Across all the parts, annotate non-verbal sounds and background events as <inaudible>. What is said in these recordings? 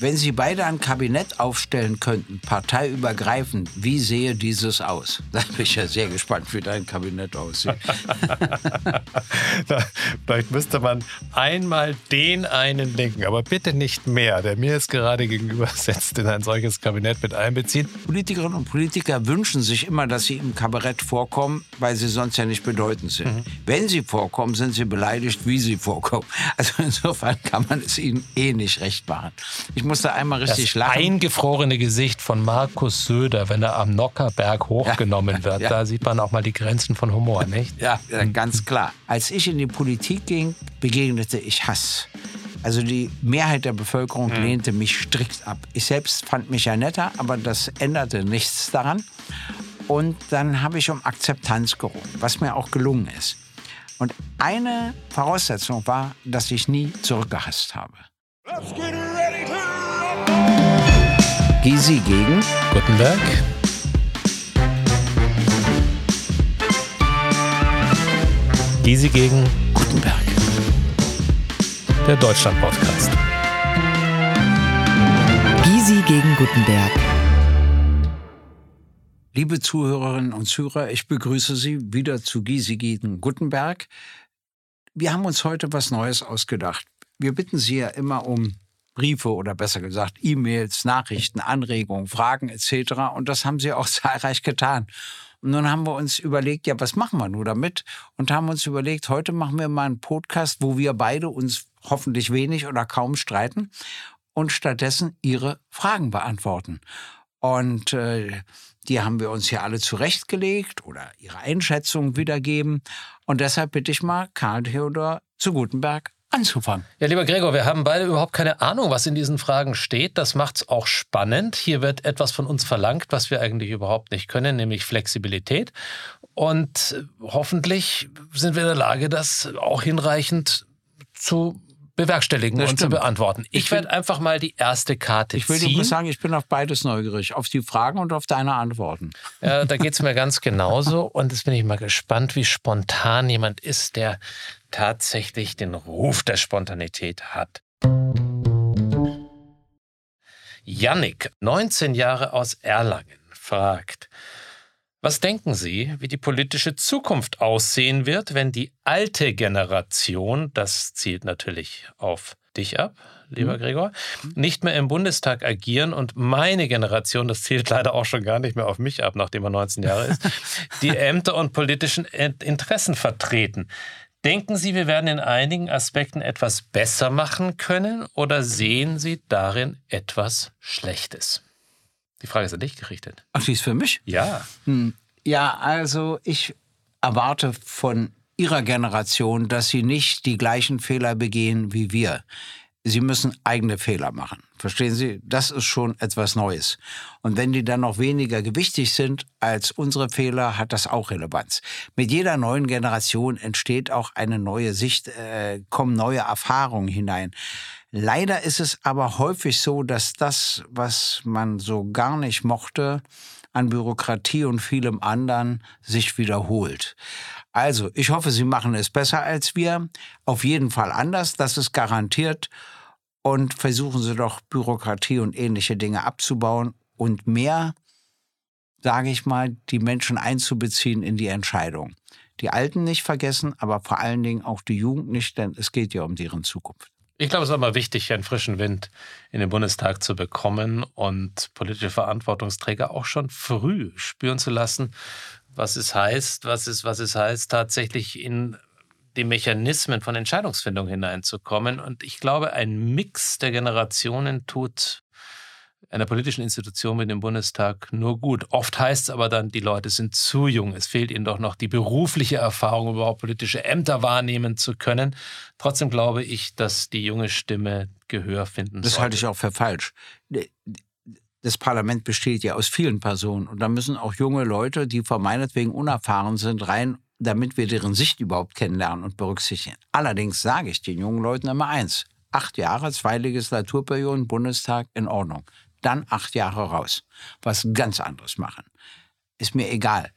Wenn Sie beide ein Kabinett aufstellen könnten, parteiübergreifend, wie sehe dieses aus? <laughs> Da bin ich ja sehr gespannt, wie dein Kabinett aussieht. <laughs> Vielleicht müsste man einmal den einen denken, aber bitte nicht mehr, der mir jetzt gerade gegenüber <laughs> setzt, in ein solches Kabinett mit einbeziehen. Politikerinnen und Politiker wünschen sich immer, dass sie im Kabinett vorkommen, weil sie sonst ja nicht bedeutend sind. Mhm. Wenn sie vorkommen, sind sie beleidigt, wie sie vorkommen. Also insofern kann man es ihnen eh nicht recht machen. Ich musste einmal richtig das lachen. eingefrorene Gesicht von Markus Söder, wenn er am Nockerberg hochgenommen ja, <laughs> wird. Ja. Da sieht man auch mal die Grenzen von Humor, nicht? Ja, ganz klar. Als ich in die Politik ging, begegnete ich Hass. Also die Mehrheit der Bevölkerung hm. lehnte mich strikt ab. Ich selbst fand mich ja netter, aber das änderte nichts daran. Und dann habe ich um Akzeptanz gerungen, was mir auch gelungen ist. Und eine Voraussetzung war, dass ich nie zurückgehasst habe. Let's get ready Gysi gegen Gutenberg. Gysi gegen Gutenberg. Der Deutschland-Podcast. Gysi gegen Gutenberg. Liebe Zuhörerinnen und Zuhörer, ich begrüße Sie wieder zu Gysi gegen Gutenberg. Wir haben uns heute was Neues ausgedacht. Wir bitten Sie ja immer um Briefe oder besser gesagt E-Mails, Nachrichten, Anregungen, Fragen etc. Und das haben sie auch <laughs> zahlreich getan. Und nun haben wir uns überlegt, ja, was machen wir nur damit? Und haben uns überlegt, heute machen wir mal einen Podcast, wo wir beide uns hoffentlich wenig oder kaum streiten und stattdessen ihre Fragen beantworten. Und äh, die haben wir uns hier alle zurechtgelegt oder ihre Einschätzung wiedergeben. Und deshalb bitte ich mal Karl Theodor zu Gutenberg anzufangen. Ja, lieber Gregor, wir haben beide überhaupt keine Ahnung, was in diesen Fragen steht. Das macht es auch spannend. Hier wird etwas von uns verlangt, was wir eigentlich überhaupt nicht können, nämlich Flexibilität. Und hoffentlich sind wir in der Lage, das auch hinreichend zu bewerkstelligen das und stimmt. zu beantworten. Ich, ich werde einfach mal die erste Karte ziehen. Ich will dir sagen, ich bin auf beides neugierig, auf die Fragen und auf deine Antworten. Ja, da geht es mir ganz genauso und jetzt bin ich mal gespannt, wie spontan jemand ist, der tatsächlich den Ruf der Spontanität hat. Yannick, 19 Jahre aus Erlangen, fragt, was denken Sie, wie die politische Zukunft aussehen wird, wenn die alte Generation, das zielt natürlich auf dich ab, lieber mhm. Gregor, nicht mehr im Bundestag agieren und meine Generation, das zielt leider auch schon gar nicht mehr auf mich ab, nachdem er 19 Jahre ist, die <laughs> Ämter und politischen Interessen vertreten. Denken Sie, wir werden in einigen Aspekten etwas besser machen können oder sehen Sie darin etwas Schlechtes? Die Frage ist an dich gerichtet. Ach, die ist für mich? Ja. Hm. Ja, also ich erwarte von Ihrer Generation, dass Sie nicht die gleichen Fehler begehen wie wir. Sie müssen eigene Fehler machen. Verstehen Sie? Das ist schon etwas Neues. Und wenn die dann noch weniger gewichtig sind als unsere Fehler, hat das auch Relevanz. Mit jeder neuen Generation entsteht auch eine neue Sicht, äh, kommen neue Erfahrungen hinein. Leider ist es aber häufig so, dass das, was man so gar nicht mochte, an Bürokratie und vielem anderen sich wiederholt. Also, ich hoffe, Sie machen es besser als wir. Auf jeden Fall anders, das ist garantiert. Und versuchen Sie doch Bürokratie und ähnliche Dinge abzubauen und mehr, sage ich mal, die Menschen einzubeziehen in die Entscheidung. Die Alten nicht vergessen, aber vor allen Dingen auch die Jugend nicht, denn es geht ja um deren Zukunft. Ich glaube, es ist immer wichtig, einen frischen Wind in den Bundestag zu bekommen und politische Verantwortungsträger auch schon früh spüren zu lassen, was es heißt, was es, was es heißt, tatsächlich in die Mechanismen von Entscheidungsfindung hineinzukommen. Und ich glaube, ein Mix der Generationen tut einer politischen Institution wie dem Bundestag nur gut. Oft heißt es aber dann, die Leute sind zu jung. Es fehlt ihnen doch noch die berufliche Erfahrung, überhaupt politische Ämter wahrnehmen zu können. Trotzdem glaube ich, dass die junge Stimme Gehör finden Das sollte. halte ich auch für falsch. Das Parlament besteht ja aus vielen Personen und da müssen auch junge Leute, die vor unerfahren sind, rein, damit wir deren Sicht überhaupt kennenlernen und berücksichtigen. Allerdings sage ich den jungen Leuten immer eins. Acht Jahre, zwei Legislaturperioden, Bundestag, in Ordnung dann acht Jahre raus. Was ganz anderes machen. Ist mir egal,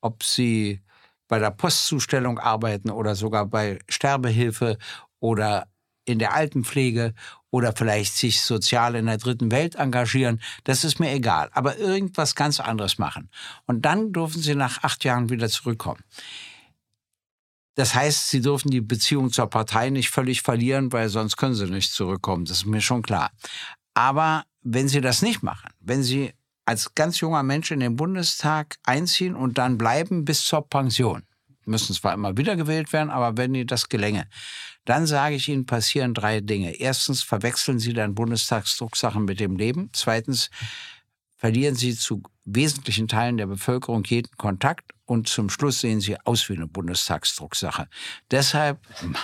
ob Sie bei der Postzustellung arbeiten oder sogar bei Sterbehilfe oder in der Altenpflege oder vielleicht sich sozial in der dritten Welt engagieren, das ist mir egal. Aber irgendwas ganz anderes machen. Und dann dürfen Sie nach acht Jahren wieder zurückkommen. Das heißt, Sie dürfen die Beziehung zur Partei nicht völlig verlieren, weil sonst können Sie nicht zurückkommen. Das ist mir schon klar. Aber wenn Sie das nicht machen, wenn Sie als ganz junger Mensch in den Bundestag einziehen und dann bleiben bis zur Pension, müssen zwar immer wieder gewählt werden, aber wenn Ihnen das gelänge, dann sage ich Ihnen, passieren drei Dinge. Erstens verwechseln Sie dann Bundestagsdrucksachen mit dem Leben. Zweitens verlieren Sie zu wesentlichen Teilen der Bevölkerung jeden Kontakt und zum Schluss sehen sie aus wie eine Bundestagsdrucksache. Deshalb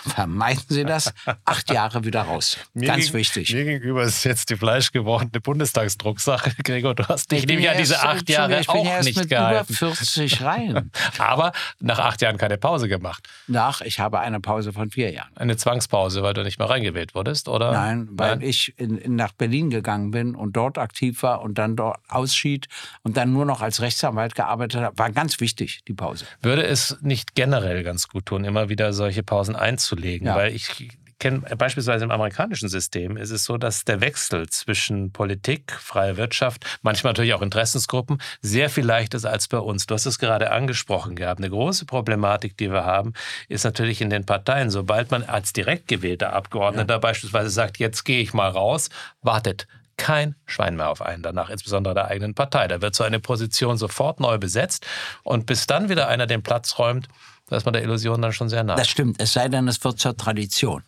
vermeiden Sie das. Acht Jahre wieder raus. Mir Ganz geg- wichtig. Mir gegenüber ist jetzt die fleischgewordene Bundestagsdrucksache. <laughs> Gregor, du hast dich nämlich ja an diese acht Jahre ich bin auch ja erst nicht mit gehalten. über 40 rein. <laughs> Aber nach acht Jahren keine Pause gemacht. Nach, ich habe eine Pause von vier Jahren. Eine Zwangspause, weil du nicht mehr reingewählt wurdest, oder? Nein, weil ich in, in, nach Berlin gegangen bin und dort aktiv war und dann dort ausschied und dann nur noch als Rechtsanwalt gearbeitet habe. War ganz wichtig, die Pause. Würde es nicht generell ganz gut tun, immer wieder solche Pausen einzulegen? Ja. Weil ich kenne beispielsweise im amerikanischen System ist es so, dass der Wechsel zwischen Politik, freie Wirtschaft, manchmal natürlich auch Interessensgruppen, sehr viel leichter ist als bei uns. Du hast es gerade angesprochen gehabt. Eine große Problematik, die wir haben, ist natürlich in den Parteien. Sobald man als direkt gewählter Abgeordneter beispielsweise sagt, jetzt gehe ich mal raus, wartet kein Schwein mehr auf einen danach, insbesondere der eigenen Partei. Da wird so eine Position sofort neu besetzt und bis dann wieder einer den Platz räumt, da ist man der Illusion dann schon sehr nah. Das stimmt, es sei denn, es wird zur Tradition.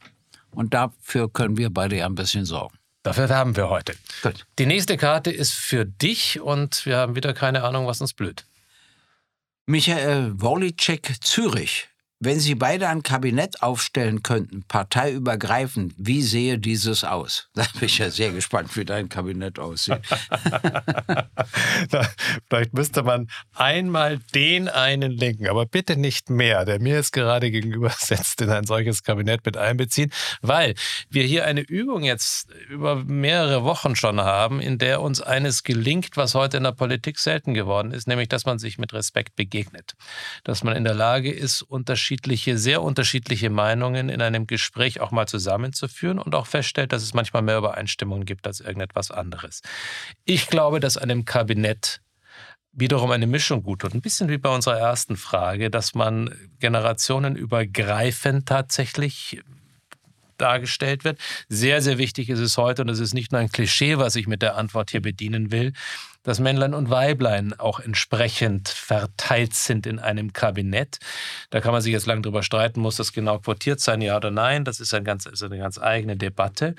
Und dafür können wir beide ja ein bisschen sorgen. Dafür werben wir heute. Gut. Die nächste Karte ist für dich und wir haben wieder keine Ahnung, was uns blüht. Michael Wolitschek, Zürich. Wenn Sie beide ein Kabinett aufstellen könnten, parteiübergreifend, wie sehe dieses aus? <laughs> Da bin ich ja sehr gespannt, wie dein Kabinett aussieht. <laughs> Vielleicht müsste man einmal den einen linken, aber bitte nicht mehr, der mir jetzt gerade gegenüber <laughs> sitzt, in ein solches Kabinett mit einbeziehen, weil wir hier eine Übung jetzt über mehrere Wochen schon haben, in der uns eines gelingt, was heute in der Politik selten geworden ist, nämlich dass man sich mit Respekt begegnet. Dass man in der Lage ist, unterschiedliche, sehr unterschiedliche Meinungen in einem Gespräch auch mal zusammenzuführen und auch feststellt, dass es manchmal mehr Übereinstimmungen gibt als irgendetwas anderes. Ich glaube, dass einem Kabinett wiederum eine Mischung gut tut. Ein bisschen wie bei unserer ersten Frage, dass man generationenübergreifend tatsächlich dargestellt wird. Sehr, sehr wichtig ist es heute, und das ist nicht nur ein Klischee, was ich mit der Antwort hier bedienen will, dass Männlein und Weiblein auch entsprechend verteilt sind in einem Kabinett. Da kann man sich jetzt lange drüber streiten, muss das genau quotiert sein, ja oder nein. Das ist, ein ganz, ist eine ganz eigene Debatte.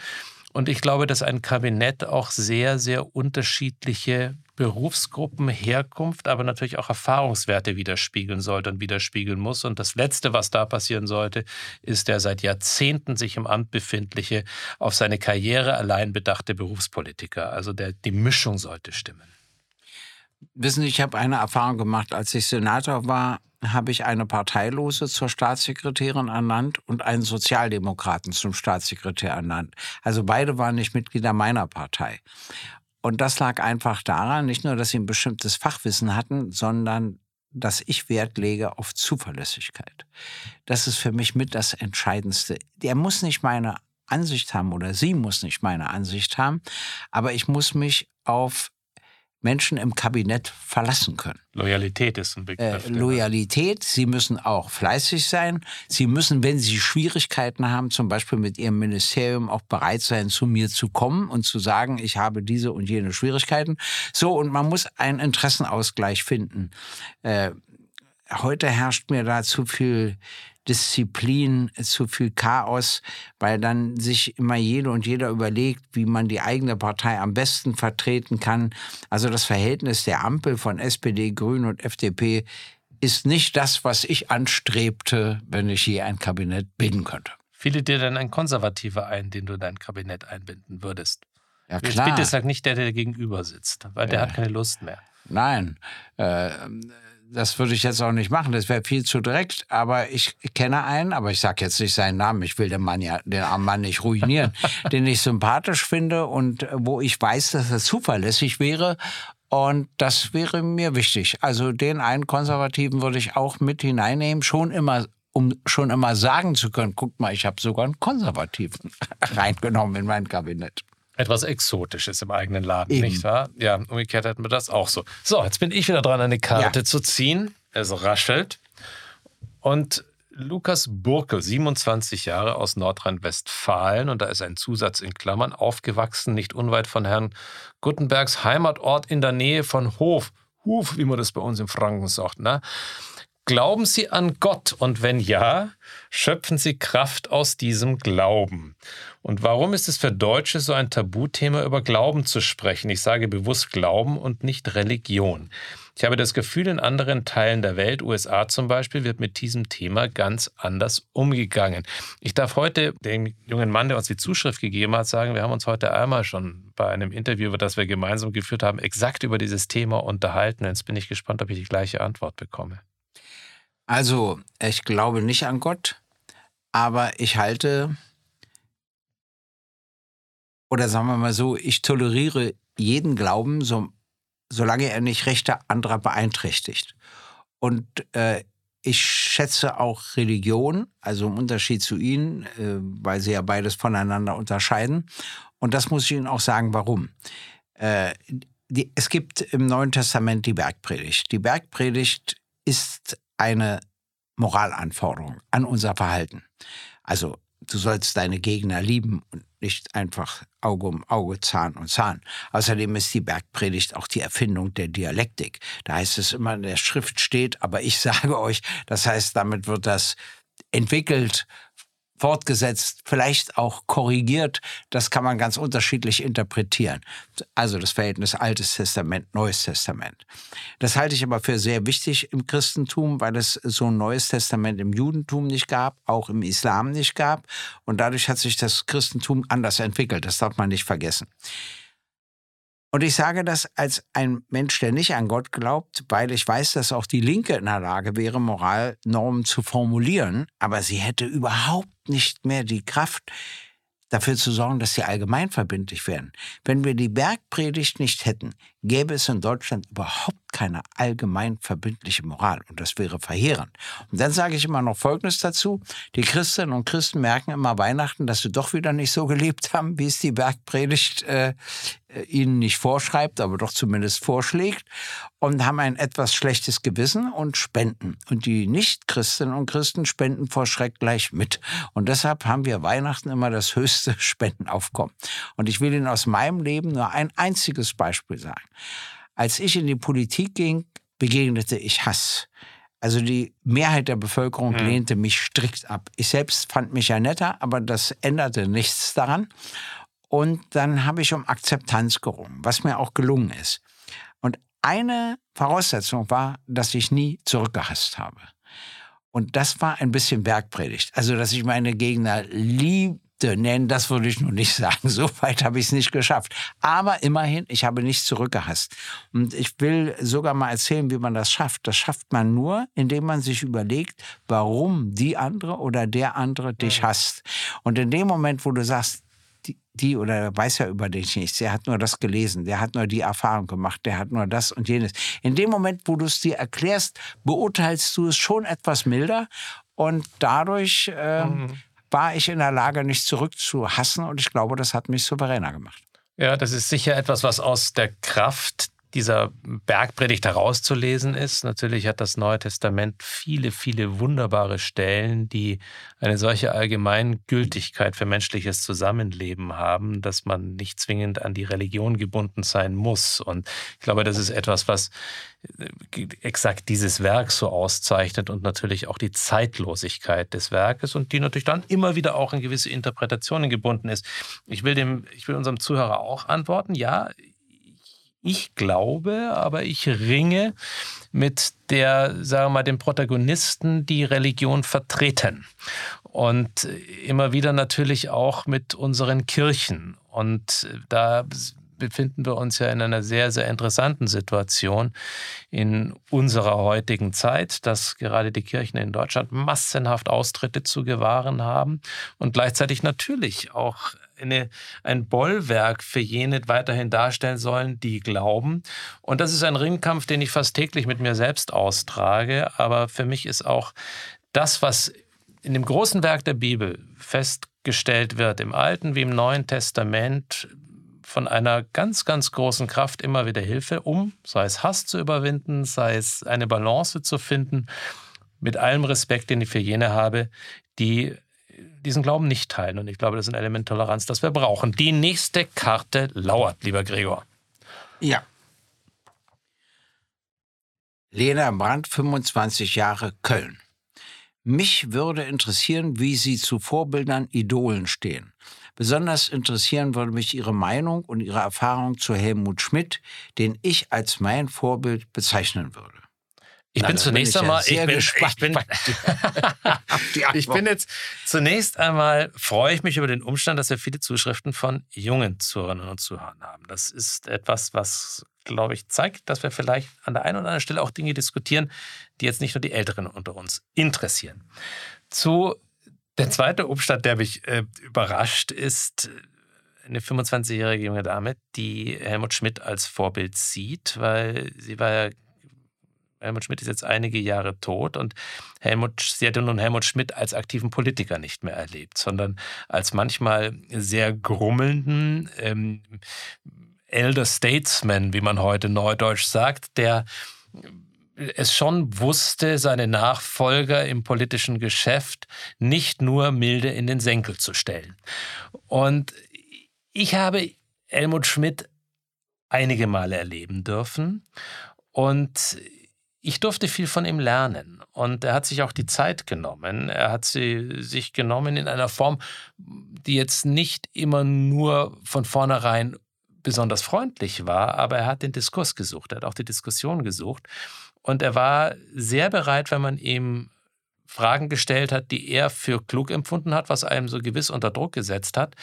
Und ich glaube, dass ein Kabinett auch sehr, sehr unterschiedliche Berufsgruppen, Herkunft, aber natürlich auch Erfahrungswerte widerspiegeln sollte und widerspiegeln muss. Und das Letzte, was da passieren sollte, ist der seit Jahrzehnten sich im Amt befindliche, auf seine Karriere allein bedachte Berufspolitiker. Also der, die Mischung sollte stimmen. Wissen Sie, ich habe eine Erfahrung gemacht, als ich Senator war, habe ich eine Parteilose zur Staatssekretärin ernannt und einen Sozialdemokraten zum Staatssekretär ernannt. Also beide waren nicht Mitglieder meiner Partei. Und das lag einfach daran, nicht nur, dass sie ein bestimmtes Fachwissen hatten, sondern dass ich Wert lege auf Zuverlässigkeit. Das ist für mich mit das Entscheidendste. Der muss nicht meine Ansicht haben oder sie muss nicht meine Ansicht haben, aber ich muss mich auf Menschen im Kabinett verlassen können. Loyalität ist ein Äh, Begriff. den- Loyalität, sie müssen auch fleißig sein. Sie müssen, wenn sie Schwierigkeiten haben, zum Beispiel mit ihrem Ministerium, auch bereit sein, zu mir zu kommen und zu sagen, ich habe diese und jene Schwierigkeiten. So, und man muss einen Interessenausgleich finden. Äh, heute herrscht mir da zu viel Disziplin, zu viel Chaos, weil dann sich immer jede und jeder überlegt, wie man die eigene Partei am besten vertreten kann. Also das Verhältnis der Ampel von SPD, Grünen und FDP ist nicht das, was ich anstrebte, wenn ich je ein Kabinett bilden könnte. Fiele dir denn ein Konservativer ein, den du in dein Kabinett einbinden würdest? Ja, Jetzt klar. bitte sag nicht der, der gegenüber sitzt, weil der hat keine Lust mehr. Nein, äh, das würde ich jetzt auch nicht machen. Das wäre viel zu direkt. Aber ich kenne einen, aber ich sage jetzt nicht seinen Namen. Ich will den Mann ja, den armen Mann nicht ruinieren, <laughs> den ich sympathisch finde und äh, wo ich weiß, dass er zuverlässig wäre. Und das wäre mir wichtig. Also den einen Konservativen würde ich auch mit hineinnehmen, schon immer um schon immer sagen zu können, guck mal, ich habe sogar einen Konservativen <laughs> reingenommen in mein Kabinett. Etwas Exotisches im eigenen Laden, Eben. nicht wahr? Ja, umgekehrt hätten wir das auch so. So, jetzt bin ich wieder dran, eine Karte ja. zu ziehen. Es raschelt. Und Lukas Burkel, 27 Jahre aus Nordrhein-Westfalen, und da ist ein Zusatz in Klammern, aufgewachsen, nicht unweit von Herrn Guttenbergs Heimatort in der Nähe von Hof. Huf, wie man das bei uns im Franken sagt. Ne? Glauben Sie an Gott? Und wenn ja, schöpfen Sie Kraft aus diesem Glauben. Und warum ist es für Deutsche so ein Tabuthema, über Glauben zu sprechen? Ich sage bewusst Glauben und nicht Religion. Ich habe das Gefühl, in anderen Teilen der Welt, USA zum Beispiel, wird mit diesem Thema ganz anders umgegangen. Ich darf heute dem jungen Mann, der uns die Zuschrift gegeben hat, sagen, wir haben uns heute einmal schon bei einem Interview, das wir gemeinsam geführt haben, exakt über dieses Thema unterhalten. Jetzt bin ich gespannt, ob ich die gleiche Antwort bekomme. Also, ich glaube nicht an Gott, aber ich halte, oder sagen wir mal so, ich toleriere jeden Glauben, so, solange er nicht Rechte anderer beeinträchtigt. Und äh, ich schätze auch Religion, also im Unterschied zu Ihnen, äh, weil Sie ja beides voneinander unterscheiden. Und das muss ich Ihnen auch sagen, warum. Äh, die, es gibt im Neuen Testament die Bergpredigt. Die Bergpredigt ist eine Moralanforderung an unser Verhalten. Also du sollst deine Gegner lieben und nicht einfach Auge um Auge, Zahn um Zahn. Außerdem ist die Bergpredigt auch die Erfindung der Dialektik. Da heißt es immer, in der Schrift steht, aber ich <laughs> sage euch, das heißt, damit wird das entwickelt fortgesetzt, vielleicht auch korrigiert. Das kann man ganz unterschiedlich interpretieren. Also das Verhältnis Altes Testament, Neues Testament. Das halte ich aber für sehr wichtig im Christentum, weil es so ein Neues Testament im Judentum nicht gab, auch im Islam nicht gab. Und dadurch hat sich das Christentum anders entwickelt. Das darf man nicht vergessen. Und ich sage das als ein Mensch, der nicht an Gott glaubt, weil ich weiß, dass auch die Linke in der Lage wäre, Moralnormen zu formulieren, aber sie hätte überhaupt nicht mehr die Kraft, dafür zu sorgen, dass sie allgemeinverbindlich werden. Wenn wir die Bergpredigt nicht hätten, gäbe es in Deutschland überhaupt keine allgemein verbindliche Moral und das wäre verheerend. Und dann sage ich immer noch Folgendes dazu. Die Christinnen und Christen merken immer Weihnachten, dass sie doch wieder nicht so gelebt haben, wie es die Bergpredigt äh, äh, ihnen nicht vorschreibt, aber doch zumindest vorschlägt und haben ein etwas schlechtes Gewissen und spenden. Und die Nicht-Christinnen und Christen spenden vor Schreck gleich mit. Und deshalb haben wir Weihnachten immer das höchste <laughs> Spendenaufkommen. Und ich will Ihnen aus meinem Leben nur ein einziges Beispiel sagen. Als ich in die Politik ging, begegnete ich Hass. Also die Mehrheit der Bevölkerung mhm. lehnte mich strikt ab. Ich selbst fand mich ja netter, aber das änderte nichts daran. Und dann habe ich um Akzeptanz gerungen, was mir auch gelungen ist. Und eine Voraussetzung war, dass ich nie zurückgehasst habe. Und das war ein bisschen Bergpredigt. Also, dass ich meine Gegner lieb nennen, das würde ich nur nicht <laughs> sagen. So weit habe ich es nicht geschafft. Aber immerhin, ich habe nicht zurückgehasst. Und ich will sogar mal erzählen, wie man das schafft. Das schafft man nur, indem man sich überlegt, warum die andere oder der andere dich hasst. Und in dem Moment, wo du sagst, die, die oder weiß ja über dich nichts, der hat nur das gelesen, der hat nur die Erfahrung gemacht, der hat nur das und jenes. In dem Moment, wo du es dir erklärst, beurteilst du es schon etwas milder und dadurch äh, mhm war ich in der Lage, nicht zurückzuhassen und ich glaube, das hat mich souveräner gemacht. Ja, das ist sicher etwas, was aus der Kraft dieser Bergpredigt herauszulesen ist. Natürlich hat das Neue Testament viele, viele wunderbare Stellen, die eine solche Allgemeingültigkeit für menschliches Zusammenleben haben, dass man nicht zwingend an die Religion gebunden sein muss. Und ich glaube, das ist etwas, was äh, exakt dieses Werk so auszeichnet und natürlich auch die Zeitlosigkeit des Werkes und die natürlich dann immer wieder auch in gewisse Interpretationen gebunden ist. Ich will dem, ich will unserem Zuhörer auch antworten. Ja, ich glaube, aber ich ringe mit der, sagen wir mal, dem Protagonisten, die Religion vertreten. Und immer wieder natürlich auch mit unseren Kirchen. Und da befinden wir uns ja in einer sehr, sehr interessanten Situation in unserer heutigen Zeit, dass gerade die Kirchen in Deutschland massenhaft Austritte zu gewahren haben und gleichzeitig natürlich auch eine, ein Bollwerk für jene weiterhin darstellen sollen, die glauben. Und das ist ein Ringkampf, den ich fast täglich mit mir selbst austrage. Aber für mich ist auch das, was in dem großen Werk der Bibel festgestellt wird, im Alten wie im Neuen Testament, von einer ganz, ganz großen Kraft immer wieder Hilfe, um, sei es Hass zu überwinden, sei es eine Balance zu finden, mit allem Respekt, den ich für jene habe, die diesen Glauben nicht teilen. Und ich glaube, das ist ein Element Toleranz, das wir brauchen. Die nächste Karte lauert, lieber Gregor. Ja. Lena Brandt, 25 Jahre Köln. Mich würde interessieren, wie Sie zu Vorbildern, Idolen stehen. Besonders interessieren würde mich Ihre Meinung und Ihre Erfahrung zu Helmut Schmidt, den ich als mein Vorbild bezeichnen würde. Ich bin zunächst einmal, ich bin, ich bin, <laughs> ich bin jetzt zunächst einmal freue ich mich über den Umstand, dass wir viele Zuschriften von jungen Zuhörerinnen und Zuhörern haben. Das ist etwas, was glaube ich zeigt, dass wir vielleicht an der einen oder anderen Stelle auch Dinge diskutieren, die jetzt nicht nur die Älteren unter uns interessieren. Zu der zweite Umstand, der mich äh, überrascht, ist eine 25-jährige junge Dame, die Helmut Schmidt als Vorbild sieht, weil sie war ja Helmut Schmidt ist jetzt einige Jahre tot und Helmut, sie hatte nun Helmut Schmidt als aktiven Politiker nicht mehr erlebt, sondern als manchmal sehr grummelnden ähm, Elder Statesman, wie man heute neudeutsch sagt, der es schon wusste, seine Nachfolger im politischen Geschäft nicht nur milde in den Senkel zu stellen. Und ich habe Helmut Schmidt einige Male erleben dürfen und ich durfte viel von ihm lernen und er hat sich auch die Zeit genommen. Er hat sie sich genommen in einer Form, die jetzt nicht immer nur von vornherein besonders freundlich war, aber er hat den Diskurs gesucht, er hat auch die Diskussion gesucht und er war sehr bereit, wenn man ihm Fragen gestellt hat, die er für klug empfunden hat, was einem so gewiss unter Druck gesetzt hat,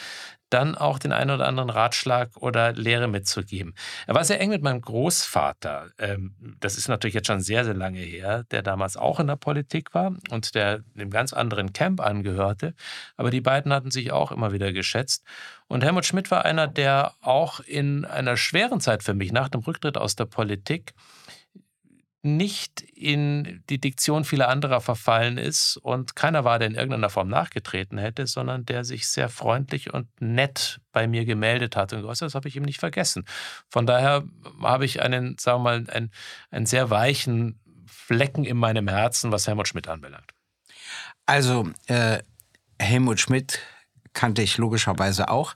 dann auch den einen oder anderen Ratschlag oder Lehre mitzugeben. Er war sehr eng mit meinem Großvater. Ähm, das ist natürlich jetzt schon sehr, sehr lange her, der damals auch in der Politik war und der einem ganz anderen Camp angehörte. Aber die beiden hatten sich auch immer wieder geschätzt. Und Helmut Schmidt war einer, der auch in einer schweren Zeit für mich nach dem Rücktritt aus der Politik nicht in die Diktion vieler anderer verfallen ist und keiner war, der in irgendeiner Form nachgetreten hätte, sondern der sich sehr freundlich und nett bei mir gemeldet hat. Und das habe ich ihm nicht vergessen. Von daher habe ich einen, sagen wir mal, einen, einen sehr weichen Flecken in meinem Herzen, was Helmut Schmidt anbelangt. Also, äh, Helmut Schmidt kannte ich logischerweise auch.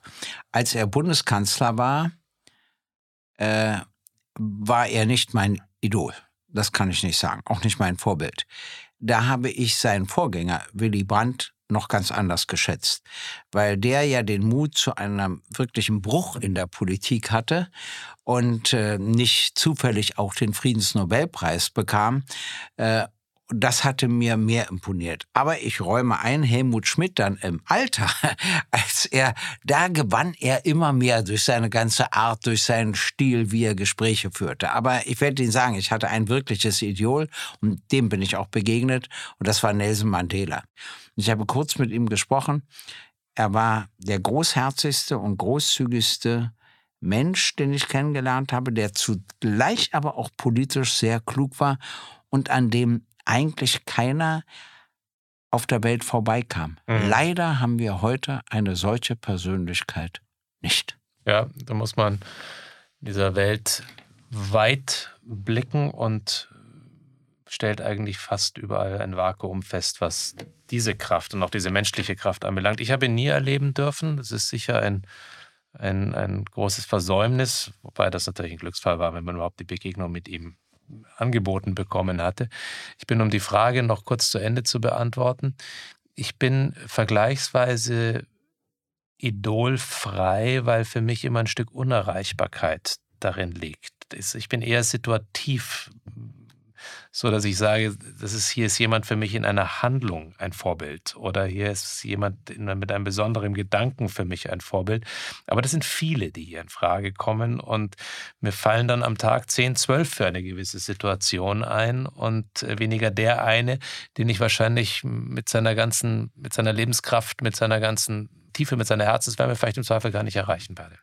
Als er Bundeskanzler war, äh, war er nicht mein Idol. Das kann ich nicht sagen, auch nicht mein Vorbild. Da habe ich seinen Vorgänger Willy Brandt noch ganz anders geschätzt, weil der ja den Mut zu einem wirklichen Bruch in der Politik hatte und äh, nicht zufällig auch den Friedensnobelpreis bekam. Äh, das hatte mir mehr imponiert. Aber ich räume ein, Helmut Schmidt dann im Alter, <laughs> als er, da gewann er immer mehr durch seine ganze Art, durch seinen Stil, wie er Gespräche führte. Aber ich werde Ihnen sagen, ich hatte ein wirkliches Idol und dem bin ich auch begegnet und das war Nelson Mandela. Ich habe kurz mit ihm gesprochen. Er war der großherzigste und großzügigste Mensch, den ich kennengelernt habe, der zugleich aber auch politisch sehr klug war und an dem eigentlich keiner auf der Welt vorbeikam. Mhm. Leider haben wir heute eine solche Persönlichkeit nicht. Ja, da muss man dieser Welt weit blicken und stellt eigentlich fast überall ein Vakuum fest, was diese Kraft und auch diese menschliche Kraft anbelangt. Ich habe ihn nie erleben dürfen. Das ist sicher ein, ein, ein großes Versäumnis, wobei das natürlich ein Glücksfall war, wenn man überhaupt die Begegnung mit ihm angeboten bekommen hatte. Ich bin, um die Frage noch kurz zu Ende zu beantworten, ich bin vergleichsweise idolfrei, weil für mich immer ein Stück Unerreichbarkeit darin liegt. Ich bin eher situativ so dass ich sage, das ist, hier ist jemand für mich in einer Handlung ein Vorbild oder hier ist jemand mit einem besonderen Gedanken für mich ein Vorbild. Aber das sind viele, die hier in Frage kommen und mir fallen dann am Tag 10, 12 für eine gewisse Situation ein und äh, weniger der eine, den ich wahrscheinlich mit seiner ganzen, mit seiner Lebenskraft, mit seiner ganzen Tiefe, mit seiner Herzenswärme vielleicht im Zweifel gar nicht erreichen werde.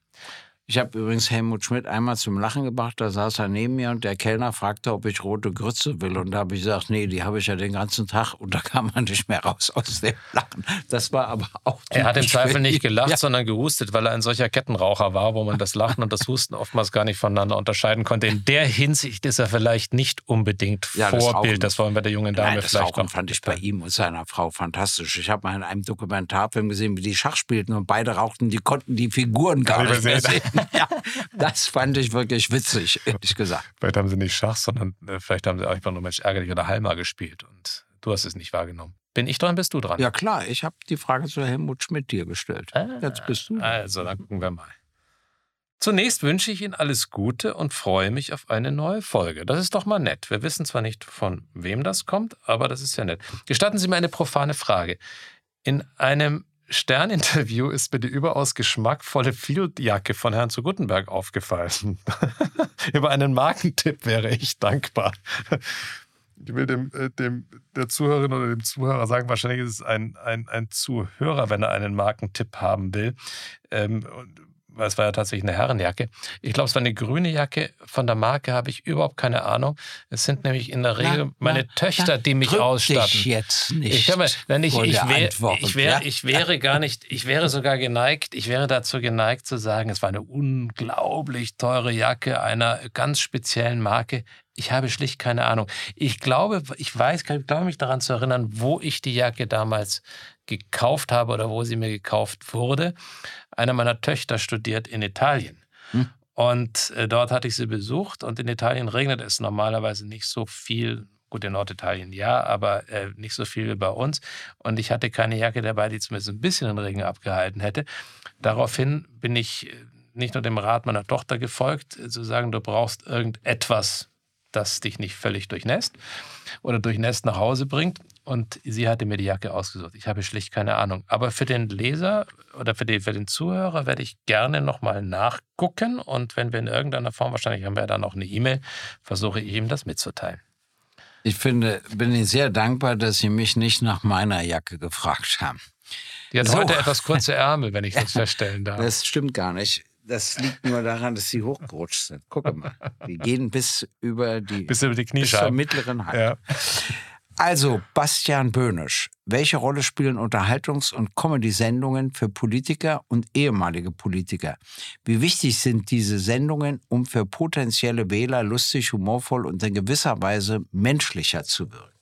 Ich habe übrigens Helmut Schmidt einmal zum Lachen gebracht. Da saß er neben mir und der Kellner fragte, ob ich rote Grütze will. Und da habe ich gesagt, nee, die habe ich ja den ganzen Tag. Und da kam man nicht mehr raus aus dem Lachen. Das war aber auch. Er hat im Zweifel nicht gelacht, Ja. sondern gehustet, weil er ein solcher Kettenraucher war, wo man das Lachen und das Husten oftmals gar nicht voneinander unterscheiden konnte. In der Hinsicht ist er vielleicht nicht unbedingt Ja, das Vorbild. Rauchen- Das wollen wir der jungen Dame Nein, das vielleicht Rauchen noch. fand ich bei ihm und seiner Frau fantastisch. Ich habe mal in einem Dokumentarfilm gesehen, wie die Schach spielten und beide rauchten, die konnten die Figuren gar nicht mehr sehen. <laughs> Ja, das fand ich wirklich witzig, ehrlich gesagt. Vielleicht haben sie nicht Schach, sondern äh, vielleicht haben sie einfach nur Mensch ärgerlich oder Halma gespielt und du hast es nicht wahrgenommen. Bin ich dran, bist du dran? Ja klar, ich habe die Frage zu Helmut Schmidt dir gestellt. Ah, Jetzt bist du. dran. Also, dann gucken wir mal. Zunächst wünsche ich Ihnen alles Gute und freue mich auf eine neue Folge. Das ist doch mal nett. Wir wissen zwar nicht, von wem das kommt, aber das ist ja nett. Gestatten Sie mir eine profane Frage. In einem Sterninterview ist mir die überaus geschmackvolle Fieldjacke von Herrn zu Guttenberg aufgefallen. <laughs> Über einen Markentipp wäre ich dankbar. Ich will dem, äh, dem der Zuhörerin oder dem Zuhörer sagen, wahrscheinlich ist es ein, ein, ein Zuhörer, wenn er einen Markentipp haben will. Ähm, es war ja tatsächlich eine Herrenjacke. Ich glaube, es war eine grüne Jacke. Von der Marke habe ich überhaupt keine Ahnung. Es sind nämlich in der Regel Na, meine na, Töchter, na, die mich ausstatten. Dich jetzt nicht. Ich, mir, nein, ich, ich, wär, Antwort, ich, wär, ja? ich wäre gar nicht, ich wäre sogar geneigt, ich wäre dazu geneigt zu sagen, es war eine unglaublich teure Jacke einer ganz speziellen Marke. Ich habe schlicht keine Ahnung. Ich glaube, ich weiß, ich glaube mich daran zu erinnern, wo ich die Jacke damals gekauft habe oder wo sie mir gekauft wurde. Eine meiner Töchter studiert in Italien. Hm. Und äh, dort hatte ich sie besucht und in Italien regnet es normalerweise nicht so viel. Gut, in Norditalien ja, aber äh, nicht so viel wie bei uns. Und ich hatte keine Jacke dabei, die zumindest ein bisschen den Regen abgehalten hätte. Daraufhin bin ich äh, nicht nur dem Rat meiner Tochter gefolgt, äh, zu sagen, du brauchst irgendetwas, das dich nicht völlig durchnässt oder durchnässt nach Hause bringt. Und sie hatte mir die Jacke ausgesucht. Ich habe schlicht keine Ahnung. Aber für den Leser oder für, die, für den Zuhörer werde ich gerne nochmal nachgucken. Und wenn wir in irgendeiner Form, wahrscheinlich haben wir dann auch eine E-Mail, versuche ich ihm das mitzuteilen. Ich finde, bin Ihnen sehr dankbar, dass Sie mich nicht nach meiner Jacke gefragt haben. Die hat So. heute etwas kurze <laughs> Ärmel, wenn ich das feststellen darf. Das stimmt gar nicht. Das liegt nur daran, dass sie hochgerutscht sind. Gucke mal. Die gehen bis über die Bis über die bis zur mittleren Hand. Ja. Also, Bastian Böhnisch. Welche Rolle spielen Unterhaltungs- und Comedy-Sendungen für Politiker und ehemalige Politiker? Wie wichtig sind diese Sendungen, um für potenzielle Wähler lustig, humorvoll und in gewisser Weise menschlicher zu wirken?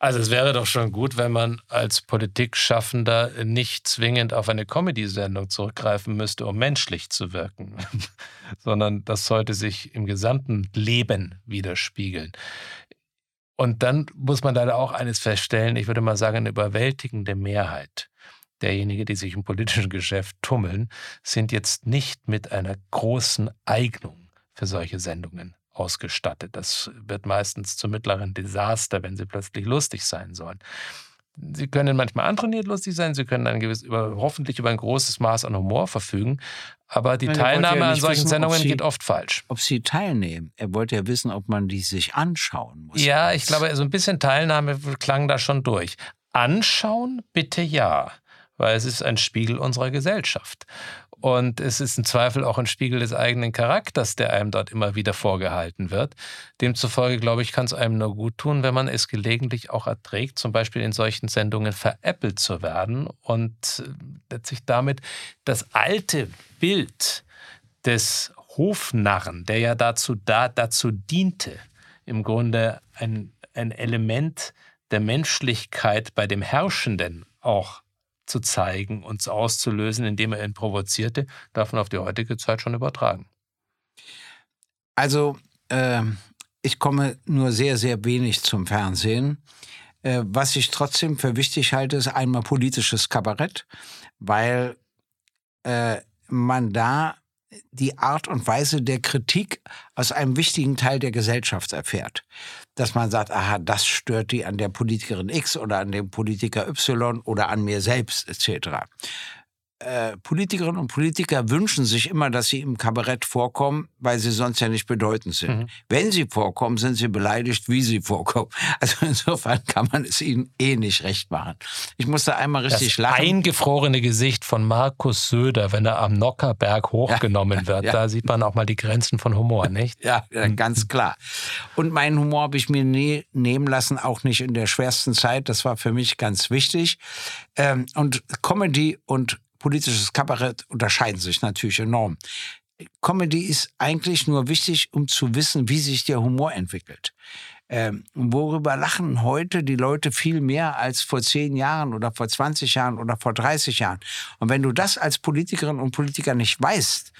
Also es wäre doch schon gut, wenn man als Politikschaffender nicht zwingend auf eine Comedy-Sendung zurückgreifen müsste, um menschlich zu wirken, <laughs> sondern das sollte sich im gesamten Leben widerspiegeln. Und dann muss man leider auch eines feststellen, ich würde mal sagen, eine überwältigende Mehrheit derjenigen, die sich im politischen Geschäft tummeln, sind jetzt nicht mit einer großen Eignung für solche Sendungen ausgestattet. Das wird meistens zum mittleren Desaster, wenn sie plötzlich lustig sein sollen. Sie können manchmal antrainiert lustig sein, sie können ein gewiss, über, hoffentlich über ein großes Maß an Humor verfügen, aber die Nein, Teilnahme ja an solchen wissen, Sendungen sie- geht oft falsch. Ob sie teilnehmen? Er wollte ja wissen, ob man die sich anschauen muss. Ja, ich glaube, so ein bisschen Teilnahme klang da schon durch. Anschauen bitte ja, weil es ist ein Spiegel unserer Gesellschaft. Und es ist im Zweifel auch ein Spiegel des eigenen Charakters, der einem dort immer wieder vorgehalten wird. Demzufolge, glaube ich, kann es einem nur gut tun, wenn man es gelegentlich auch erträgt, zum Beispiel in solchen Sendungen veräppelt zu werden und äh, letztlich damit das alte Bild des Hofnarren, der ja dazu, da, dazu diente, im Grunde ein, ein Element der Menschlichkeit bei dem Herrschenden auch zu zeigen und auszulösen, indem er ihn provozierte, darf man auf die heutige Zeit schon übertragen. Also, ähm, ich komme nur sehr, sehr wenig zum Fernsehen. Äh, was ich trotzdem für wichtig halte, ist einmal politisches Kabarett, weil äh, man da die Art und Weise der Kritik aus einem wichtigen Teil der Gesellschaft erfährt. Dass man sagt, aha, das stört die an der Politikerin X oder an dem Politiker Y oder an mir selbst etc. äh, Politikerinnen und Politiker wünschen sich immer, dass sie im Kabarett vorkommen, weil sie sonst ja nicht bedeutend sind. Mhm. Wenn sie vorkommen, sind sie beleidigt, wie sie <laughs> vorkommen. Also insofern kann man es ihnen eh nicht recht machen. Ich musste einmal richtig das lachen. eingefrorene Gesicht von Markus Söder, wenn er am Nockerberg hochgenommen ja, wird, ja. da sieht man auch mal die Grenzen von Humor, <laughs> nicht? Ja, ganz klar. Und meinen Humor habe ich mir nie nehmen lassen, auch nicht in der schwersten Zeit. Das war für mich ganz wichtig. Ähm, und Comedy und politisches Kabarett unterscheiden sich natürlich enorm. Comedy ist eigentlich nur wichtig, um zu wissen, wie sich der Humor entwickelt. Ähm, worüber lachen heute die Leute viel mehr als vor zehn Jahren oder vor 20 Jahren oder vor 30 Jahren? Und wenn du das als Politikerin und Politiker nicht weißt,